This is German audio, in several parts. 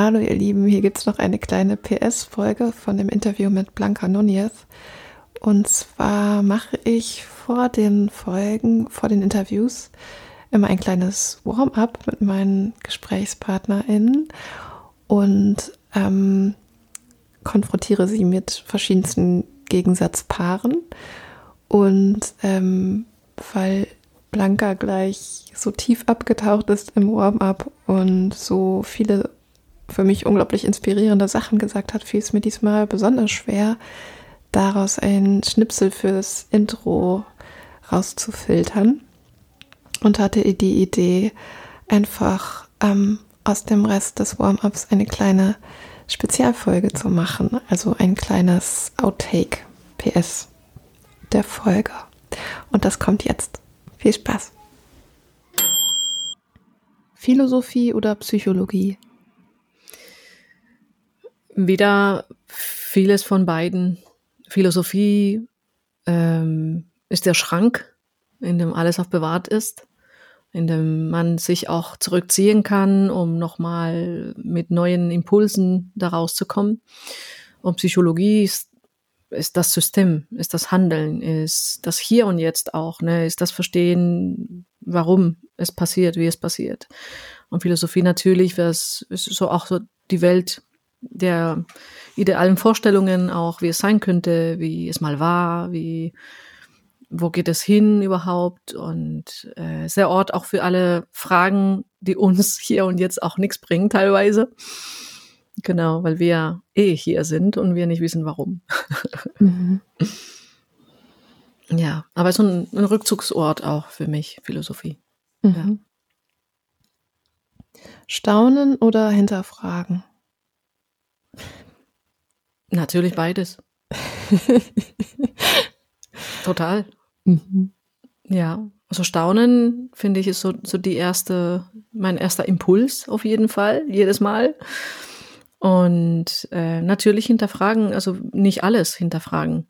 Hallo ihr Lieben, hier gibt es noch eine kleine PS-Folge von dem Interview mit Blanca Nunez. Und zwar mache ich vor den Folgen, vor den Interviews immer ein kleines Warm-up mit meinen GesprächspartnerInnen und ähm, konfrontiere sie mit verschiedensten Gegensatzpaaren. Und ähm, weil Blanca gleich so tief abgetaucht ist im Warm-up und so viele für mich unglaublich inspirierende Sachen gesagt hat, fiel es mir diesmal besonders schwer, daraus ein Schnipsel fürs Intro rauszufiltern und hatte die Idee, einfach ähm, aus dem Rest des Warm-ups eine kleine Spezialfolge zu machen, also ein kleines Outtake PS der Folge. Und das kommt jetzt. Viel Spaß. Philosophie oder Psychologie? Wieder vieles von beiden. Philosophie ähm, ist der Schrank, in dem alles aufbewahrt ist, in dem man sich auch zurückziehen kann, um nochmal mit neuen Impulsen daraus zu kommen. Und Psychologie ist, ist das System, ist das Handeln, ist das Hier und Jetzt auch, ne, ist das Verstehen, warum es passiert, wie es passiert. Und Philosophie natürlich, was ist so auch so die Welt der idealen Vorstellungen auch, wie es sein könnte, wie es mal war, wie wo geht es hin überhaupt und äh, ist der Ort auch für alle Fragen, die uns hier und jetzt auch nichts bringen teilweise. Genau, weil wir eh hier sind und wir nicht wissen warum. Mhm. ja, aber so ein, ein, Rückzugsort auch für mich, Philosophie. Mhm. Ja. Staunen oder hinterfragen? Natürlich beides. Total. Mhm. Ja, also Staunen finde ich ist so, so die erste, mein erster Impuls auf jeden Fall, jedes Mal. Und äh, natürlich hinterfragen, also nicht alles hinterfragen.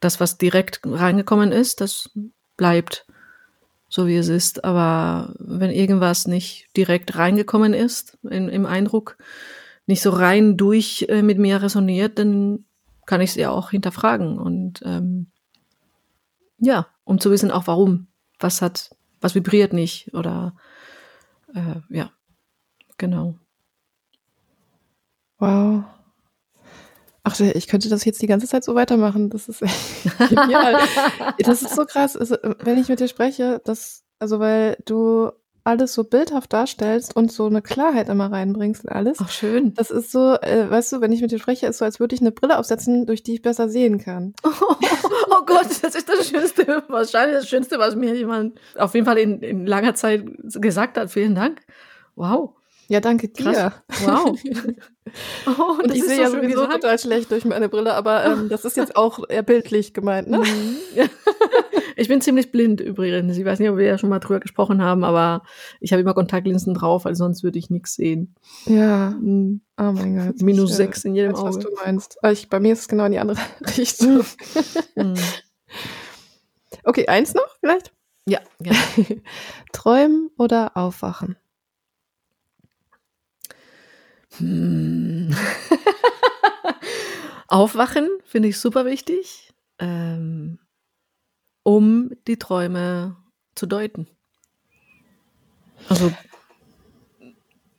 Das, was direkt reingekommen ist, das bleibt so wie es ist. Aber wenn irgendwas nicht direkt reingekommen ist in, im Eindruck, nicht so rein durch äh, mit mir resoniert, dann kann ich es ja auch hinterfragen. Und ähm, ja, um zu wissen auch warum. Was hat, was vibriert nicht oder äh, ja, genau. Wow. Ach, ich könnte das jetzt die ganze Zeit so weitermachen. Das ist genial. das ist so krass. Also, wenn ich mit dir spreche, das, also weil du alles so bildhaft darstellst und so eine Klarheit immer reinbringst und alles. Ach, schön. Das ist so, äh, weißt du, wenn ich mit dir spreche, ist so, als würde ich eine Brille aufsetzen, durch die ich besser sehen kann. Oh, oh Gott, das ist das Schönste, wahrscheinlich das Schönste, was mir jemand auf jeden Fall in, in langer Zeit gesagt hat. Vielen Dank. Wow. Ja, danke dir. Krass. Wow. oh, und ich sehe so ja sowieso gesagt. total schlecht durch meine Brille, aber ähm, das ist jetzt auch eher bildlich gemeint, ne? Mhm. ich bin ziemlich blind übrigens. Ich weiß nicht, ob wir ja schon mal drüber gesprochen haben, aber ich habe immer Kontaktlinsen drauf, weil sonst würde ich nichts sehen. Ja. Mhm. Oh mein Gott. Minus ich, sechs in jedem weiß, Auge. Was du meinst. Ich, bei mir ist es genau in die andere Richtung. Mhm. okay, eins noch vielleicht? Ja, gerne. Träumen oder aufwachen? Hm. Aufwachen finde ich super wichtig, ähm, um die Träume zu deuten. Also,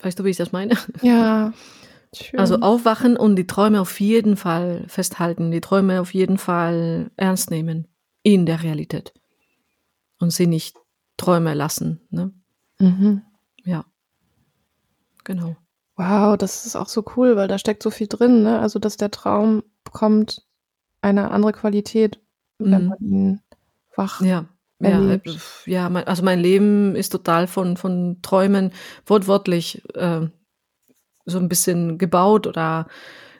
weißt du, wie ich das meine? Ja. Schön. Also aufwachen und die Träume auf jeden Fall festhalten, die Träume auf jeden Fall ernst nehmen in der Realität und sie nicht Träume lassen. Ne? Mhm. Ja, genau. Wow, das ist auch so cool, weil da steckt so viel drin, ne? Also, dass der Traum bekommt eine andere Qualität, wenn mhm. man ihn wach ja. Erlebt. Ja, ja mein, also mein Leben ist total von, von Träumen wortwörtlich äh, so ein bisschen gebaut oder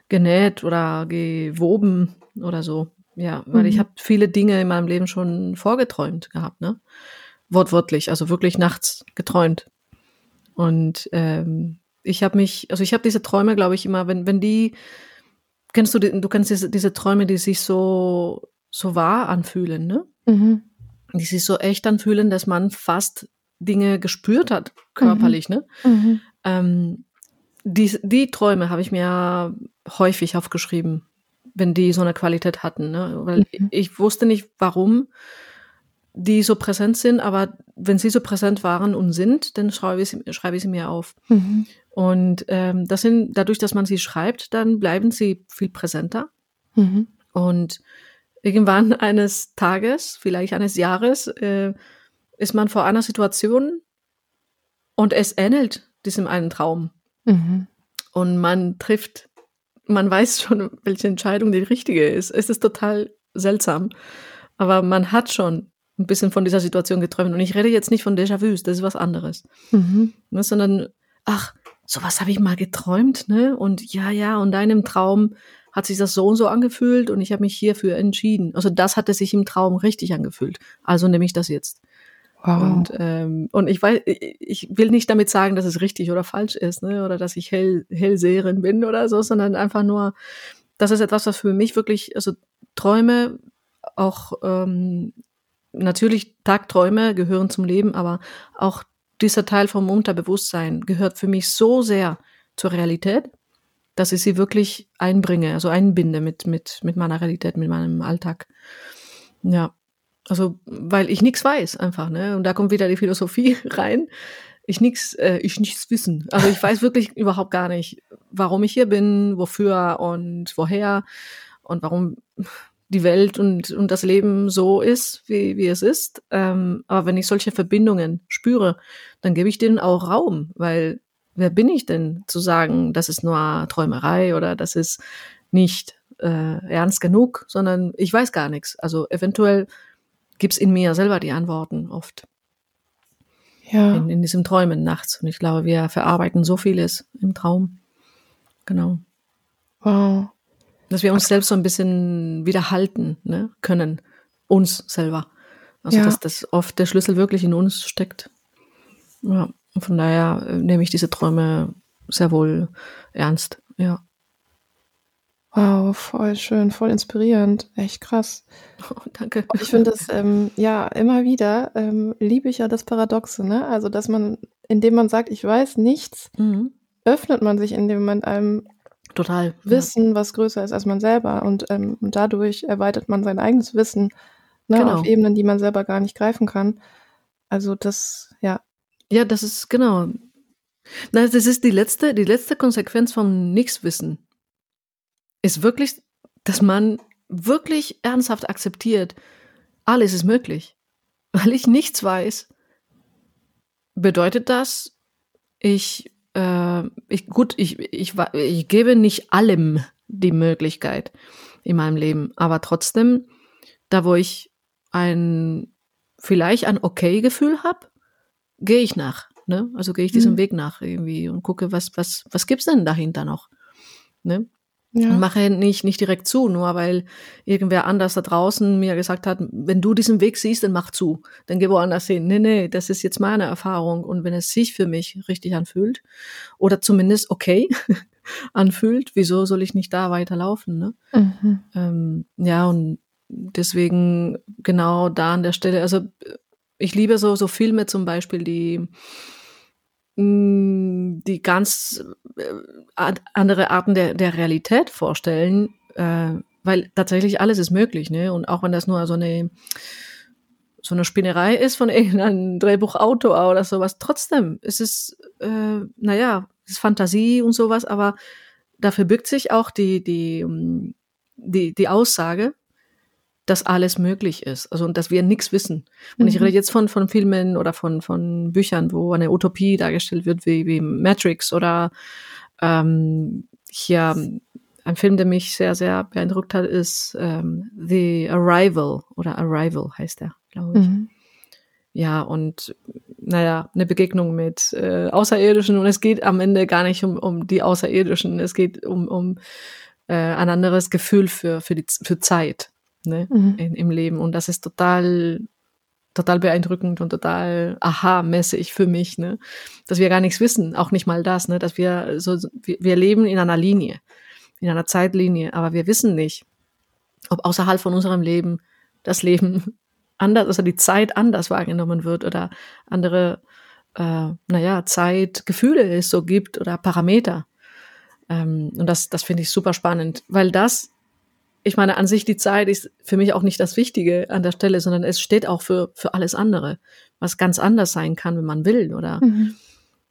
genäht oder gewoben oder so. Ja, weil mhm. ich habe viele Dinge in meinem Leben schon vorgeträumt gehabt, ne? Wortwörtlich, also wirklich nachts geträumt. Und ähm, ich habe mich, also ich habe diese Träume, glaube ich, immer, wenn, wenn die, kennst du, die, du kennst diese, diese Träume, die sich so, so wahr anfühlen, ne? Mhm. Die sich so echt anfühlen, dass man fast Dinge gespürt hat, körperlich, mhm. ne? Mhm. Ähm, die, die Träume habe ich mir häufig aufgeschrieben, wenn die so eine Qualität hatten. Ne? Weil mhm. ich wusste nicht, warum die so präsent sind, aber wenn sie so präsent waren und sind, dann schreibe ich sie, schreibe ich sie mir auf. Mhm. Und ähm, das sind, dadurch, dass man sie schreibt, dann bleiben sie viel präsenter. Mhm. Und irgendwann eines Tages, vielleicht eines Jahres, äh, ist man vor einer Situation und es ähnelt diesem einen Traum. Mhm. Und man trifft, man weiß schon, welche Entscheidung die richtige ist. Es ist total seltsam. Aber man hat schon ein bisschen von dieser Situation geträumt. Und ich rede jetzt nicht von Déjà-vus, das ist was anderes. Mhm. Ne, sondern, ach, sowas habe ich mal geträumt, ne? Und ja, ja, und deinem Traum hat sich das so und so angefühlt und ich habe mich hierfür entschieden. Also das hatte sich im Traum richtig angefühlt. Also nehme ich das jetzt. Wow. Und, ähm, und ich weiß, ich will nicht damit sagen, dass es richtig oder falsch ist, ne? oder dass ich Hell, Hellseherin bin oder so, sondern einfach nur, das ist etwas, was für mich wirklich, also Träume, auch ähm, natürlich Tagträume gehören zum Leben, aber auch dieser Teil vom Unterbewusstsein gehört für mich so sehr zur Realität, dass ich sie wirklich einbringe, also einbinde mit, mit, mit meiner Realität, mit meinem Alltag. Ja. Also, weil ich nichts weiß einfach, ne? Und da kommt wieder die Philosophie rein. Ich nichts, äh, ich nichts wissen. Also ich weiß wirklich überhaupt gar nicht, warum ich hier bin, wofür und woher und warum die Welt und, und das Leben so ist, wie, wie es ist. Ähm, aber wenn ich solche Verbindungen spüre, dann gebe ich denen auch Raum, weil wer bin ich denn zu sagen, das ist nur Träumerei oder das ist nicht äh, ernst genug, sondern ich weiß gar nichts. Also eventuell gibt's in mir selber die Antworten oft. Ja. In, in diesem Träumen nachts. Und ich glaube, wir verarbeiten so vieles im Traum. Genau. Wow. Dass wir uns selbst so ein bisschen wieder halten ne, können. Uns selber. Also, ja. dass das oft der Schlüssel wirklich in uns steckt. Ja. Von daher äh, nehme ich diese Träume sehr wohl ernst. Ja. Wow, voll schön, voll inspirierend, echt krass. Oh, danke. ich finde das, ähm, ja, immer wieder ähm, liebe ich ja das Paradoxe, ne? Also, dass man, indem man sagt, ich weiß nichts, mhm. öffnet man sich in dem Moment einem Total. Wissen, ja. was größer ist als man selber. Und ähm, dadurch erweitert man sein eigenes Wissen ne, genau. auf Ebenen, die man selber gar nicht greifen kann. Also das, ja. Ja, das ist genau. Na, das ist die letzte, die letzte Konsequenz vom Nichtswissen ist wirklich, dass man wirklich ernsthaft akzeptiert, alles ist möglich. Weil ich nichts weiß, bedeutet das, ich, äh, ich gut, ich, ich, ich gebe nicht allem die Möglichkeit in meinem Leben, aber trotzdem, da wo ich ein vielleicht ein okay Gefühl habe, gehe ich nach. Ne? Also gehe ich diesem mhm. Weg nach irgendwie und gucke, was, was, was gibt's denn dahinter noch? Ne? Ja. Und mache nicht, nicht direkt zu, nur weil irgendwer anders da draußen mir gesagt hat, wenn du diesen Weg siehst, dann mach zu. Dann geh woanders hin. Nee, nee, das ist jetzt meine Erfahrung. Und wenn es sich für mich richtig anfühlt, oder zumindest okay anfühlt, wieso soll ich nicht da weiterlaufen? Ne? Mhm. Ähm, ja, und deswegen genau da an der Stelle, also ich liebe so, so Filme zum Beispiel, die die ganz äh, andere Arten der, der Realität vorstellen, äh, weil tatsächlich alles ist möglich, ne? Und auch wenn das nur so eine so eine Spinnerei ist von irgendeinem Drehbuchautor oder sowas, trotzdem ist es, äh, naja, es ist Fantasie und sowas, aber dafür birgt sich auch die, die, die, die Aussage, dass alles möglich ist. Also und dass wir nichts wissen. Und mhm. ich rede jetzt von, von Filmen oder von, von Büchern, wo eine Utopie dargestellt wird, wie, wie Matrix oder ähm, hier ein Film, der mich sehr, sehr beeindruckt hat, ist ähm, The Arrival oder Arrival heißt er, glaube ich. Mhm. Ja, und naja, eine Begegnung mit äh, Außerirdischen und es geht am Ende gar nicht um, um die Außerirdischen, es geht um, um äh, ein anderes Gefühl für, für, die, für Zeit ne, mhm. in, im Leben. Und das ist total, total beeindruckend und total aha-mäßig für mich, ne, dass wir gar nichts wissen, auch nicht mal das, ne, dass wir so, wir, wir leben in einer Linie, in einer Zeitlinie, aber wir wissen nicht, ob außerhalb von unserem Leben das Leben anders, also die Zeit anders wahrgenommen wird oder andere, äh, naja, Zeitgefühle es so gibt oder Parameter. Ähm, und das, das finde ich super spannend, weil das, ich meine, an sich die Zeit ist für mich auch nicht das Wichtige an der Stelle, sondern es steht auch für, für alles andere, was ganz anders sein kann, wenn man will, oder? Mhm.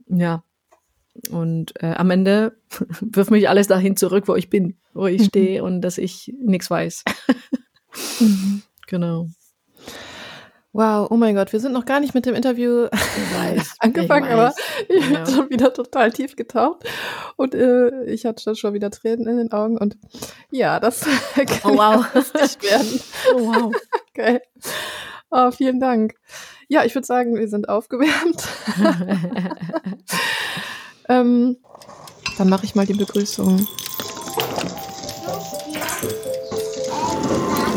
Ja. Und äh, am Ende wirft mich alles dahin zurück, wo ich bin, wo ich mhm. stehe und dass ich nichts weiß. mhm. Genau. Wow, oh mein Gott, wir sind noch gar nicht mit dem Interview weiß, angefangen, ich aber ich ja. bin schon wieder total tief getaucht und äh, ich hatte schon wieder Tränen in den Augen und ja, das kann oh, wow. nicht werden. Oh, wow. Okay. Oh, vielen Dank. Ja, ich würde sagen, wir sind aufgewärmt. ähm, dann mache ich mal die Begrüßung.